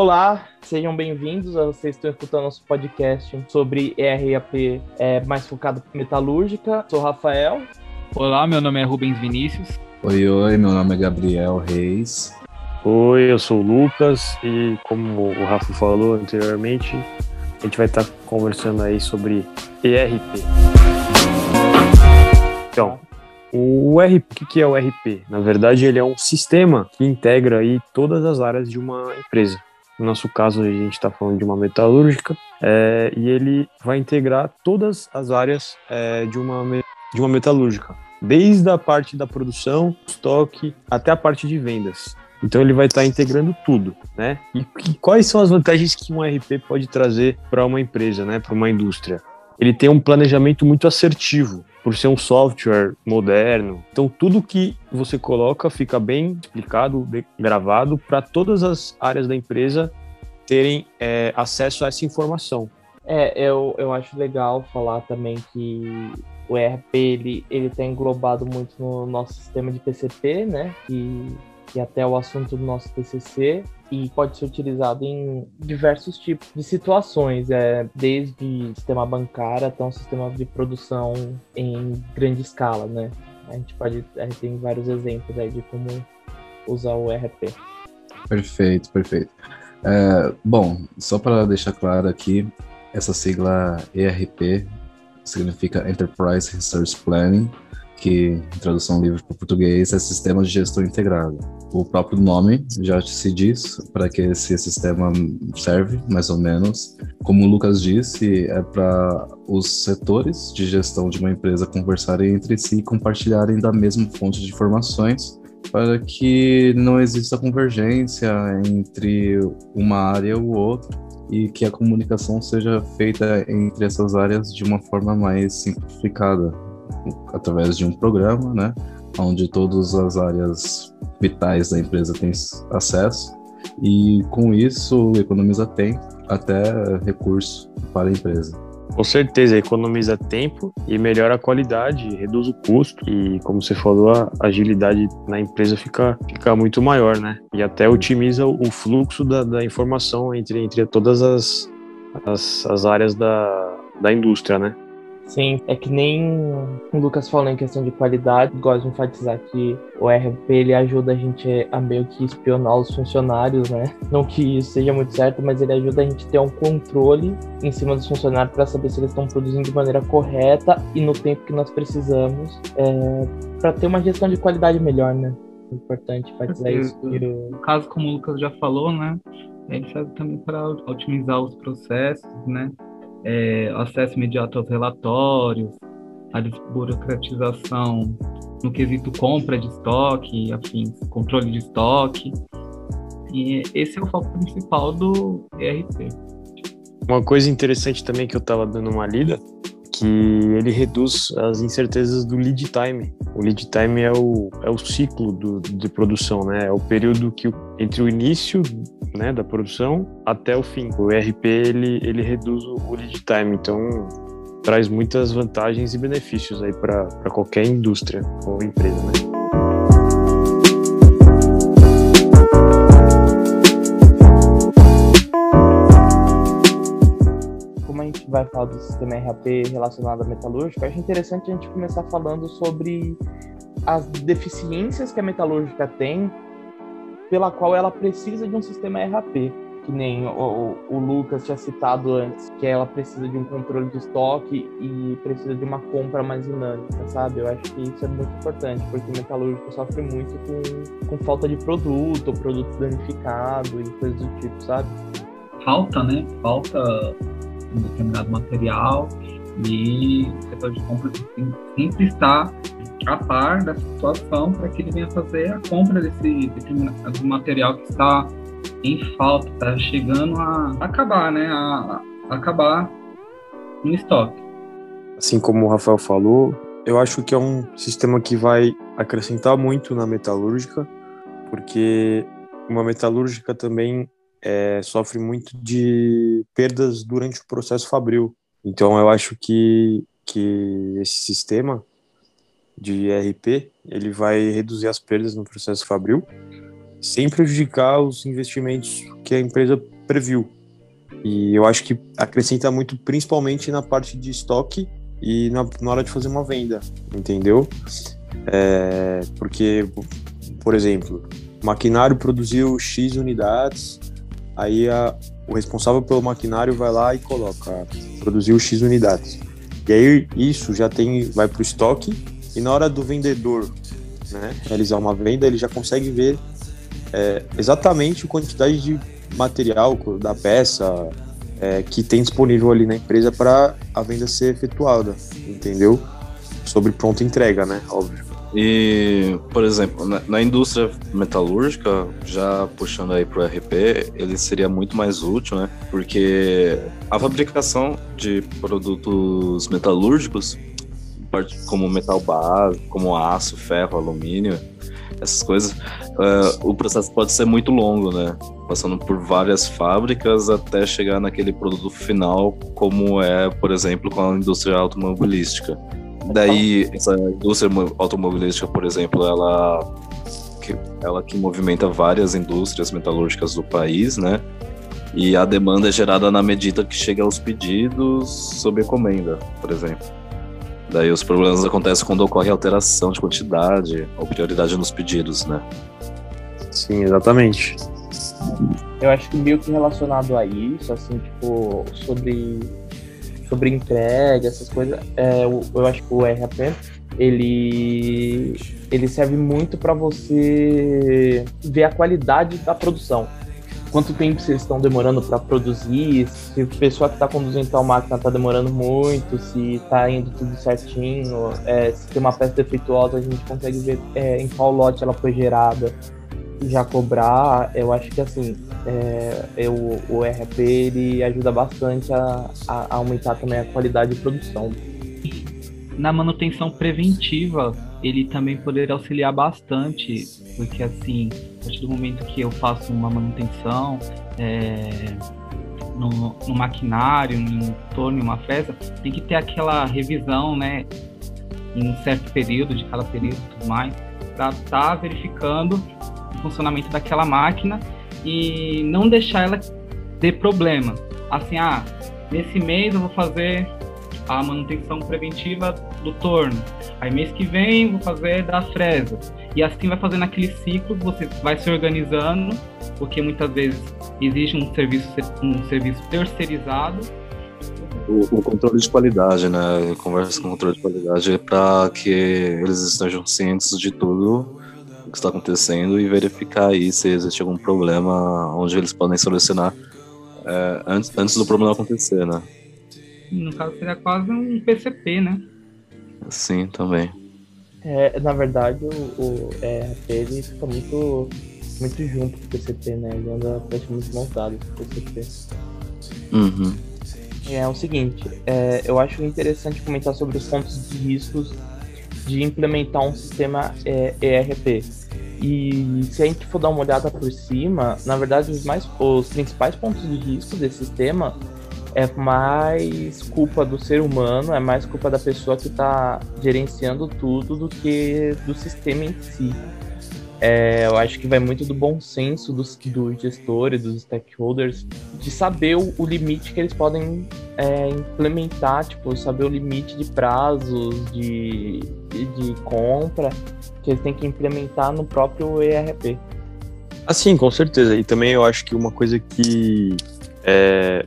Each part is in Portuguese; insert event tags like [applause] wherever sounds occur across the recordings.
Olá, sejam bem-vindos. Vocês estão escutando nosso podcast sobre ERAP é, mais focado em metalúrgica. Sou Rafael. Olá, meu nome é Rubens Vinícius. Oi, oi, meu nome é Gabriel Reis. Oi, eu sou o Lucas e como o Rafa falou anteriormente, a gente vai estar conversando aí sobre ERP. Então, o RP, o que é o RP? Na verdade, ele é um sistema que integra aí todas as áreas de uma empresa. No nosso caso, a gente está falando de uma metalúrgica, é, e ele vai integrar todas as áreas é, de, uma, de uma metalúrgica, desde a parte da produção, estoque, até a parte de vendas. Então ele vai estar tá integrando tudo, né? E, e, quais são as vantagens que um RP pode trazer para uma empresa, né? Para uma indústria? Ele tem um planejamento muito assertivo por ser um software moderno. Então, tudo que você coloca fica bem explicado, bem gravado, para todas as áreas da empresa terem é, acesso a essa informação. É, eu, eu acho legal falar também que o ERP ele ele está englobado muito no nosso sistema de PCP, né? Que que é até o assunto do nosso TCC e pode ser utilizado em diversos tipos de situações, é, desde sistema bancário até um sistema de produção em grande escala, né? A gente pode, a gente tem vários exemplos aí de como usar o ERP. Perfeito, perfeito. É, bom, só para deixar claro aqui, essa sigla ERP significa Enterprise Resource Planning, que em tradução livre para português é Sistema de Gestão Integrado. O próprio nome já se diz para que esse sistema serve, mais ou menos. Como o Lucas disse, é para os setores de gestão de uma empresa conversarem entre si e compartilharem da mesma fonte de informações para que não exista convergência entre uma área ou outra e que a comunicação seja feita entre essas áreas de uma forma mais simplificada, através de um programa, né, onde todas as áreas vitais da empresa têm acesso e com isso economiza tempo até recurso para a empresa. Com certeza, economiza tempo e melhora a qualidade, reduz o custo e, como você falou, a agilidade na empresa fica, fica muito maior, né? E até otimiza o fluxo da, da informação entre, entre todas as, as, as áreas da, da indústria, né? Sim, é que nem o Lucas falou em questão de qualidade, gosto de enfatizar que o RP ele ajuda a gente a meio que espionar os funcionários, né? Não que isso seja muito certo, mas ele ajuda a gente a ter um controle em cima dos funcionários para saber se eles estão produzindo de maneira correta e no tempo que nós precisamos, é, para ter uma gestão de qualidade melhor, né? É importante enfatizar isso. No caso, como o Lucas já falou, né? Ele serve também para otimizar os processos, né? É, acesso imediato aos relatórios, a desburocratização no quesito compra de estoque, afins, controle de estoque. E esse é o foco principal do ERP. Uma coisa interessante também que eu estava dando uma lida, que ele reduz as incertezas do lead time. O lead time é o, é o ciclo do, de produção, né? É o período que entre o início né, da produção até o fim. O ERP ele, ele reduz o lead time, então traz muitas vantagens e benefícios aí para qualquer indústria ou empresa, né? Vai falar do sistema RAP relacionado à metalúrgica, acho interessante a gente começar falando sobre as deficiências que a metalúrgica tem pela qual ela precisa de um sistema RAP, que nem o, o, Lucas tinha citado antes, que ela precisa de um controle de estoque e precisa de uma compra mais dinâmica, sabe? Eu acho que isso é muito importante, porque o metalúrgico sofre muito com, com falta de produto, produto danificado e coisas do tipo, sabe? Falta, né? Falta um determinado material e o setor de compra sempre está a par da situação para que ele venha fazer a compra desse determinado material que está em falta, está chegando a acabar, né? A, a acabar no estoque. Assim como o Rafael falou, eu acho que é um sistema que vai acrescentar muito na metalúrgica, porque uma metalúrgica também é, sofre muito de perdas durante o processo fabril. Então eu acho que, que esse sistema de ERP, ele vai reduzir as perdas no processo fabril, sem prejudicar os investimentos que a empresa previu. E eu acho que acrescenta muito, principalmente na parte de estoque e na, na hora de fazer uma venda, entendeu? É, porque, por exemplo, o maquinário produziu X unidades, aí a, o responsável pelo maquinário vai lá e coloca, produziu X unidades. E aí isso já tem, vai para o estoque e na hora do vendedor né, realizar uma venda, ele já consegue ver é, exatamente a quantidade de material da peça é, que tem disponível ali na empresa para a venda ser efetuada, entendeu? Sobre pronta entrega, né? Óbvio. E, por exemplo, na, na, indústria metalúrgica, já puxando aí para o RP, ele seria muito mais útil, né? Porque a fabricação de produtos metalúrgicos, como metal base, como aço, ferro, alumínio, essas coisas, uh, o processo pode ser muito longo, né? Passando por várias fábricas até chegar naquele produto final, como é, por exemplo, com a indústria automobilística. Daí, essa indústria automobilística, por exemplo, ela que, ela que movimenta várias indústrias metalúrgicas do país, né? E a demanda é gerada na medida que chega aos pedidos sob encomenda, por exemplo. Daí os problemas acontecem quando ocorre alteração de quantidade ou prioridade nos pedidos, né? Sim, exatamente. Eu acho que meio que relacionado a isso, assim, tipo, sobre sobre entrega, essas coisas, é, eu, eu acho que o RAP ele ele serve muito para você ver a qualidade da produção. Quanto tempo vocês estão demorando para produzir? Se a pessoa que está conduzindo tal máquina está demorando muito, se está indo tudo certinho, é, se tem uma peça defeituosa, a gente consegue ver é, em qual lote ela foi gerada já cobrar, eu acho que assim, é, eu, o RP ele ajuda bastante a, a, aumentar também a qualidade de produção. Na manutenção preventiva, ele também poderia auxiliar bastante, porque assim, a partir do momento que eu faço uma manutenção é, no, no, maquinário, em torno uma festa, tem que ter aquela revisão, né, em um certo período, de cada período e tudo mais, para estar tá verificando funcionamento daquela máquina e não deixar ela ter problema. Assim, ah, nesse mês eu vou fazer a manutenção preventiva do torno. Aí mês que vem vou fazer da fresa. E assim vai fazendo aquele ciclo, você vai se organizando, porque muitas vezes existe um serviço, um serviço terceirizado. O, o controle de qualidade, né? Conversa com o controle de qualidade para que eles estejam cientes de tudo que está acontecendo e verificar aí se existe algum problema onde eles podem solucionar é, antes, antes do problema acontecer, né? No caso seria quase um PCP, né? Sim, também. É, na verdade, o, o ERP ele fica muito, muito junto com o PCP, né? Ele anda praticamente montado com o PCP. Uhum. É o seguinte, é, eu acho interessante comentar sobre os pontos de riscos de implementar um sistema é, ERP. E se a gente for dar uma olhada por cima, na verdade, os, mais, os principais pontos de risco desse sistema é mais culpa do ser humano, é mais culpa da pessoa que está gerenciando tudo do que do sistema em si. É, eu acho que vai muito do bom senso dos, dos gestores, dos stakeholders, de saber o, o limite que eles podem é, implementar, tipo, saber o limite de prazos, de, de, de compra, que eles têm que implementar no próprio ERP. Assim, com certeza. E também eu acho que uma coisa que é,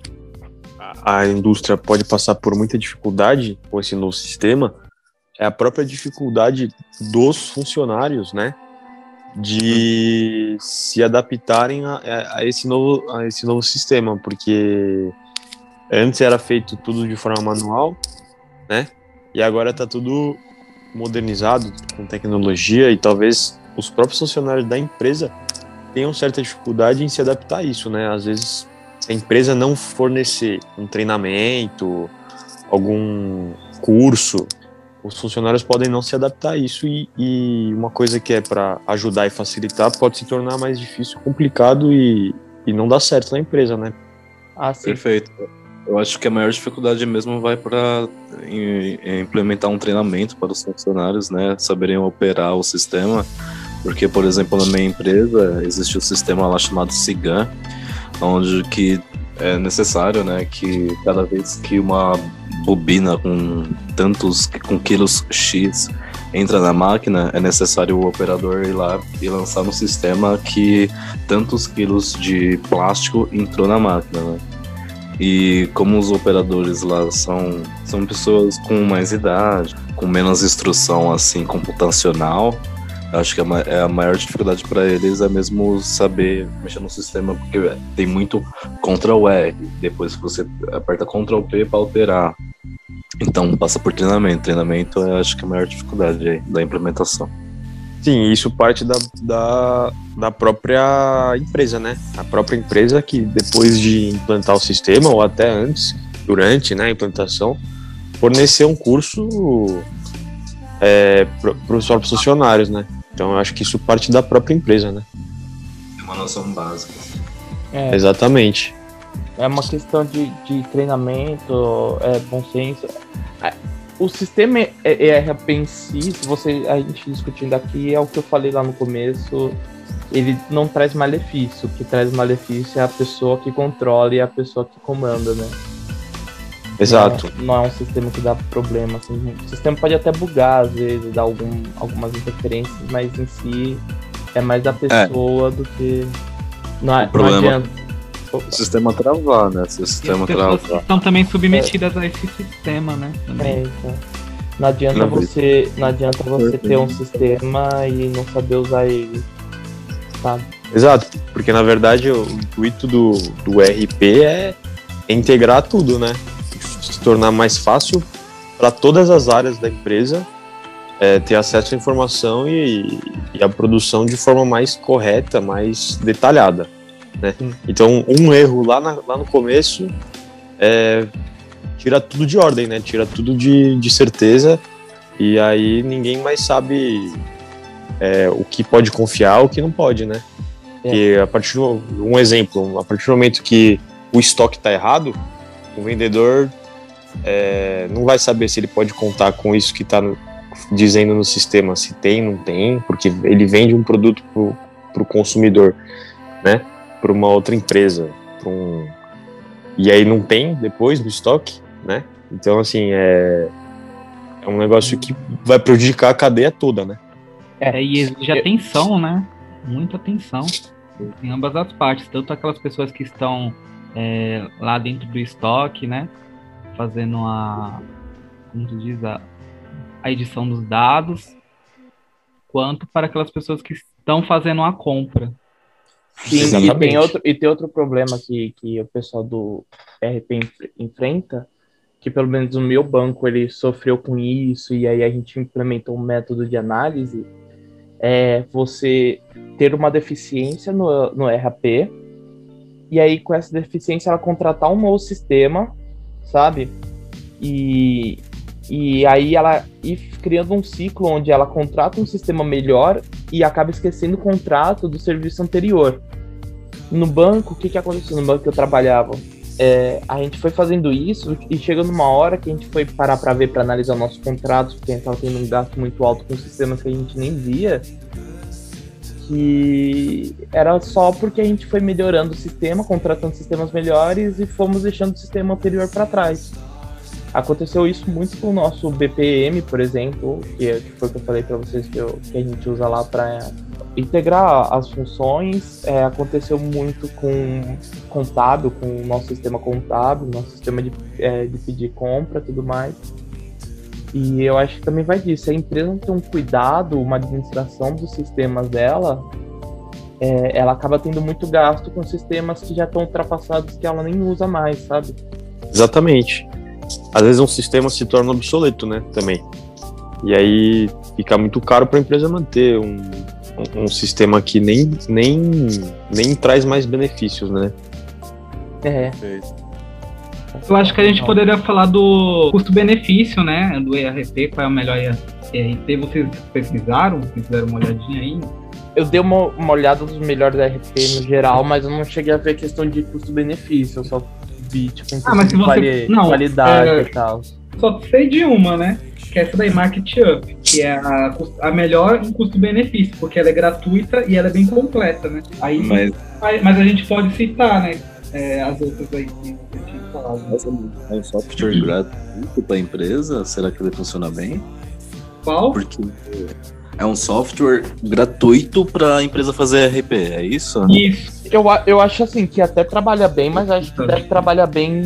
a indústria pode passar por muita dificuldade com esse novo sistema é a própria dificuldade dos funcionários, né? de se adaptarem a, a, esse novo, a esse novo sistema, porque antes era feito tudo de forma manual, né? E agora está tudo modernizado com tecnologia e talvez os próprios funcionários da empresa tenham certa dificuldade em se adaptar a isso, né? Às vezes se a empresa não fornecer um treinamento, algum curso os funcionários podem não se adaptar a isso e, e uma coisa que é para ajudar e facilitar pode se tornar mais difícil, complicado e, e não dar certo na empresa, né? Ah, sim. Perfeito. Eu acho que a maior dificuldade mesmo vai para implementar um treinamento para os funcionários, né, saberem operar o sistema, porque, por exemplo, na minha empresa existe um sistema lá chamado SIGAN, onde que é necessário, né, que cada vez que uma bobina com tantos com quilos X entra na máquina, é necessário o operador ir lá e lançar no sistema que tantos quilos de plástico entrou na máquina, né? E como os operadores lá são, são pessoas com mais idade, com menos instrução assim computacional, acho que a, é maior dificuldade para eles é mesmo saber mexer no sistema, porque tem muito Ctrl R, depois você aperta Ctrl P para alterar. Então passa por treinamento. Treinamento é acho que a maior dificuldade da implementação. Sim, isso parte da, da, da própria empresa, né? A própria empresa que depois de implantar o sistema, ou até antes, durante né, a implantação, fornecer um curso é, para os próprios funcionários, né? Então eu acho que isso parte da própria empresa, né? É uma noção básica. É. Exatamente. É uma questão de, de treinamento, é, bom senso. É, o sistema ERP em si, se você, a gente discutindo aqui, é o que eu falei lá no começo, ele não traz malefício. O que traz malefício é a pessoa que controla e a pessoa que comanda, né? Exato. Não, não, é um sistema que dá problema. Assim. O sistema pode até bugar, às vezes, dar algum, algumas interferências, mas em si é mais da pessoa é. do que. Não, é, o problema, não adianta. O sistema travar, né? Se o sistema travar. estão também submetidas é. a esse sistema, né? Também. É, então. Não adianta não, você, não adianta você ter um sistema e não saber usar ele. Sabe? Exato, porque na verdade o intuito do, do RP é integrar tudo, né? se tornar mais fácil para todas as áreas da empresa é, ter acesso à informação e, e, a produção de forma mais correta, mais detalhada. Né? Então, um erro lá, na, lá no começo é, tira tudo de ordem, né? tira tudo de, de certeza, e aí ninguém mais sabe é, o que pode confiar o que não pode. Né? É. E a partir do, um exemplo, a partir do momento que o estoque está errado, o vendedor é, não vai saber se ele pode contar com isso que está dizendo no sistema, se tem, não tem, porque ele vende um produto para o consumidor, né? Para uma outra empresa, um... e aí não tem depois no estoque, né? Então assim é é um negócio que vai prejudicar a cadeia toda, né? É, e exige atenção, né? Muita atenção em ambas as partes, tanto aquelas pessoas que estão é, lá dentro do estoque, né? fazendo a, como tu diz, a, a edição dos dados, quanto para aquelas pessoas que estão fazendo a compra. Sim, e tem, outro, e tem outro problema que, que o pessoal do RP enfrenta, que pelo menos o meu banco ele sofreu com isso, e aí a gente implementou um método de análise, é você ter uma deficiência no, no RP, e aí com essa deficiência ela contratar um novo sistema sabe? E, e aí ela ir criando um ciclo onde ela contrata um sistema melhor e acaba esquecendo o contrato do serviço anterior. No banco, o que, que aconteceu no banco que eu trabalhava? É, a gente foi fazendo isso e chega numa hora que a gente foi parar para ver, para analisar nossos contratos, porque a gente estava tendo um gasto muito alto com sistemas que a gente nem via que era só porque a gente foi melhorando o sistema, contratando sistemas melhores e fomos deixando o sistema anterior para trás. Aconteceu isso muito com o nosso BPM, por exemplo, que, foi o que eu falei para vocês que, eu, que, a gente usa lá para integrar as funções. É, aconteceu muito com contábil, com o nosso sistema contábil, nosso sistema de, é, de pedir compra tudo mais. E eu acho que também vai disso. A empresa não tem um cuidado, uma administração dos sistemas dela, é, ela acaba tendo muito gasto com sistemas que já estão ultrapassados, que ela nem usa mais, sabe? Exatamente. Às vezes um sistema se torna obsoleto, né? Também. E aí fica muito caro para a empresa manter um, um, um, sistema que nem, nem, nem traz mais benefícios, né? É. Eu acho que a gente poderia falar do custo-benefício, né? Do ERP, qual é o melhor ERP. Vocês pesquisaram? Fizeram uma olhadinha aí? Eu dei uma, uma olhada dos melhores ERP no geral, mas eu não cheguei a ver a questão de custo-benefício. Eu só vi, tipo, ah, mas se você... quali... não, qualidade é... e tal. Só sei de uma, né? Que é essa daí, Market Up, que é a, a melhor em custo-benefício, porque ela é gratuita e ela é bem completa, né? Aí, mas... mas a gente pode citar, né? é, as outras aí que você tinha falado. Mas é um software gratuito para a empresa? Será que ele funciona bem? Qual? Porque é um software gratuito para a empresa fazer RP, é isso? Isso. Eu, eu acho assim que até trabalha bem, mas acho que deve trabalhar bem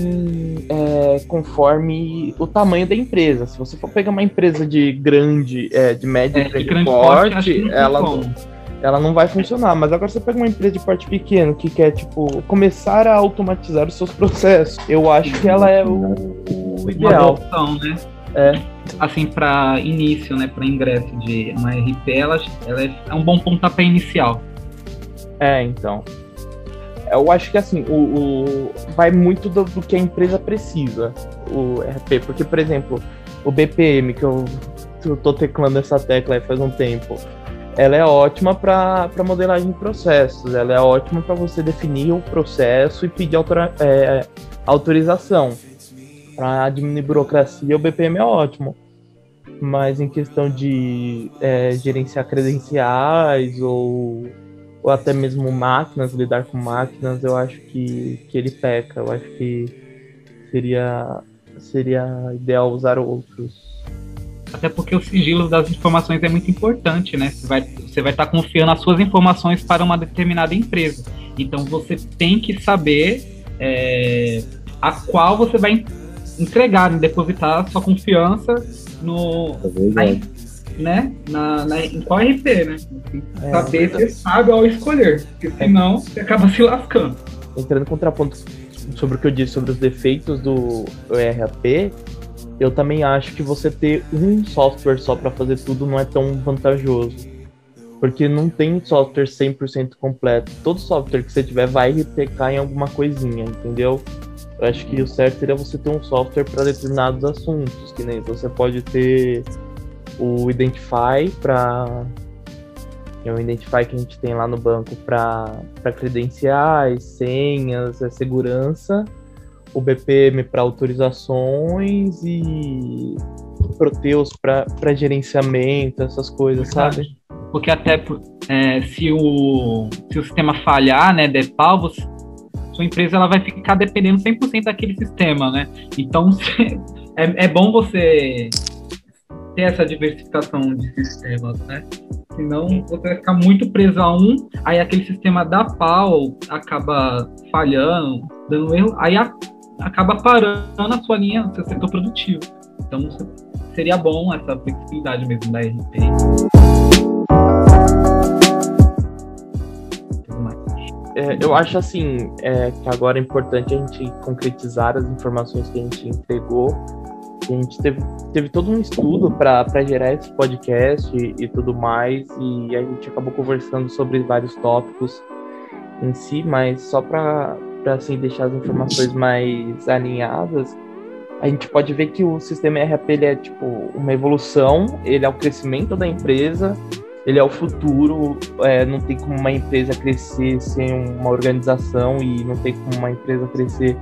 é, conforme o tamanho da empresa. Se você for pegar uma empresa de grande, é, de médio é, de porte, ela não, ela não vai funcionar. Mas agora você pega uma empresa de porte pequeno que quer, tipo, começar a automatizar os seus processos. Eu acho que ela é o, o ideal. Uma opção, né? É. Assim, para início, né, para ingresso de uma RP, ela, ela é um bom pontapé inicial. É, então eu acho que assim, o, o vai muito do, do, que a empresa precisa, o RP. Porque, por exemplo, o BPM, que eu, eu tô teclando essa tecla faz um tempo, ela é ótima para modelagem de processos, ela é ótima para você definir o processo e pedir autora, é, autorização. Para diminuir burocracia, o BPM é ótimo. Mas em questão de é, gerenciar credenciais ou ou até mesmo máquinas, lidar com máquinas, eu acho que, que ele peca. Eu acho que seria, seria ideal usar outros. Até porque o sigilo das informações é muito importante, né? Você vai, você vai estar confiando as suas informações para uma determinada empresa. Então você tem que saber é, a qual você vai entregar, depositar sua confiança no, é né, na, na, em qual RP, né? É, saber se você sabe ao escolher, porque é. senão você acaba se lascando. Entrando em contraponto sobre o que eu disse sobre os defeitos do ERP, eu também acho que você ter um software só para fazer tudo não é tão vantajoso. Porque não tem software 100% completo. Todo software que você tiver vai replicar em alguma coisinha, entendeu? Eu acho que o certo seria você ter um software para determinados assuntos, que nem você pode ter o Identify para é o Identify que a gente tem lá no banco para credenciais, senhas, é segurança, o BPM para autorizações e Proteus para gerenciamento, essas coisas, sabe? Porque até é, se, o, se o sistema falhar, né, der pau, você, sua empresa ela vai ficar dependendo 100% daquele sistema, né? Então [laughs] é, é bom você ter essa diversificação de sistemas, né? Senão você vai ficar muito preso a um, aí aquele sistema dá pau, acaba falhando, dando erro, aí a, acaba parando a sua linha, seu setor produtivo. Então seria bom essa flexibilidade mesmo da RP. É, eu acho assim é, que agora é importante a gente concretizar as informações que a gente entregou a gente teve, teve todo um estudo para gerar esse podcast e, e, tudo mais, e a gente acabou conversando sobre vários tópicos em si, mas só para assim, deixar as informações mais alinhadas, a gente pode ver que o sistema ERP ele é tipo uma evolução, ele é o crescimento da empresa, ele é o futuro, é, não tem como uma empresa crescer sem uma organização e não tem como uma empresa crescer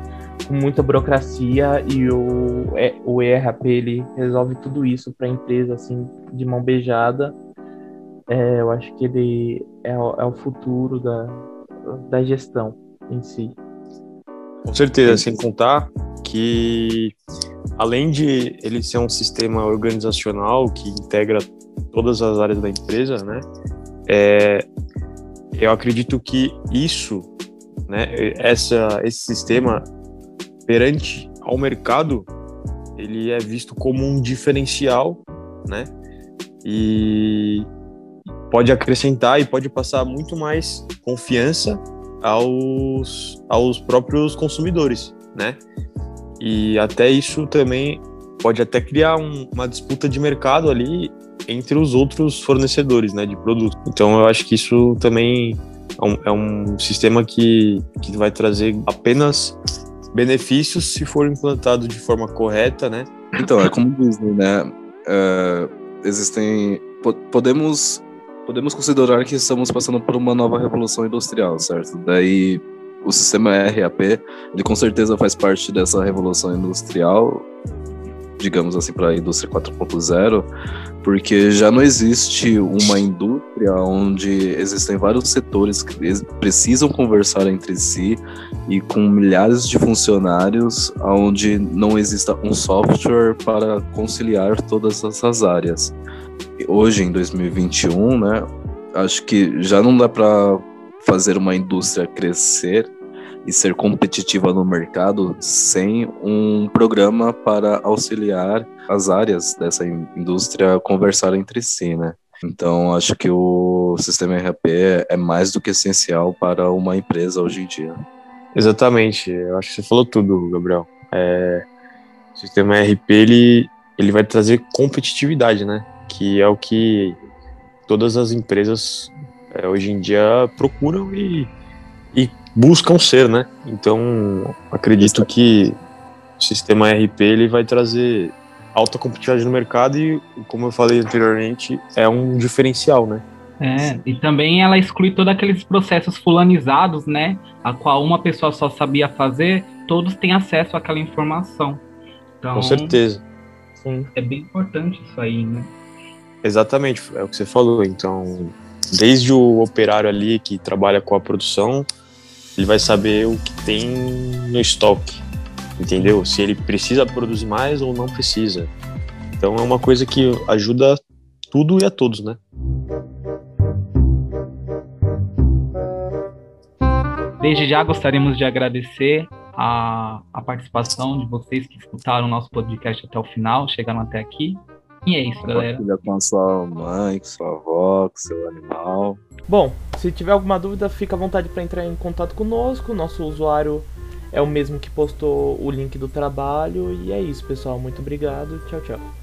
com muita burocracia e o, é, o ERP ele resolve tudo isso para a empresa assim de mão beijada. É, eu acho que ele é, é, o futuro da, da gestão em si. Com certeza, sem contar que além de ele ser um sistema organizacional que integra todas as áreas da empresa, né? É, eu acredito que isso, né? Essa, esse sistema perante ao mercado, ele é visto como um diferencial, né? E pode acrescentar e pode passar muito mais confiança aos, aos próprios consumidores, né? E até isso também pode até criar um, uma disputa de mercado ali entre os outros fornecedores, né, de produto. Então eu acho que isso também é um, é um sistema que, que vai trazer apenas benefícios se for implantado de forma correta, né? Então, é como dizem, né? Uh, existem. Po podemos, podemos considerar que estamos passando por uma nova revolução industrial, certo? Daí o sistema RAP, ele com certeza faz parte dessa revolução industrial. Digamos assim, para a indústria 4.0, porque já não existe uma indústria onde existem vários setores que precisam conversar entre si e com milhares de funcionários, onde não exista um software para conciliar todas essas áreas. Hoje, em 2021, né, acho que já não dá para fazer uma indústria crescer e ser competitiva no mercado sem um programa para auxiliar as áreas dessa indústria a conversar entre si, né? Então, acho que o sistema RP é mais do que essencial para uma empresa hoje em dia. Exatamente, eu acho que você falou tudo, Gabriel. É, o sistema RP ele, ele vai trazer competitividade, né? Que é o que todas as empresas é, hoje em dia procuram e, e buscam ser, né? Então, acredito que o sistema RP ele vai trazer alta competitividade no mercado e, como eu falei anteriormente, é um diferencial, né? É, e também ela exclui todos aqueles processos fulanizados, né? A qual uma pessoa só sabia fazer, todos têm acesso àquela informação. Então, Com certeza. Sim. É bem importante isso aí, né? Exatamente, é o que você falou. Então, desde o operário ali que trabalha com a produção, ele vai saber o que tem no estoque, entendeu? Se ele precisa produzir mais ou não precisa. Então é uma coisa que ajuda tudo e a todos, né? Desde já gostaríamos de agradecer a, a participação de vocês que escutaram o nosso podcast até o final, chegaram até aqui. E é isso, galera. Compartilha com a sua mãe, com sua avó, com seu animal. Bom, se tiver alguma dúvida, fica à vontade para entrar em contato conosco. Nosso usuário é o mesmo que postou o link do trabalho. E é isso, pessoal. Muito obrigado. Tchau, tchau.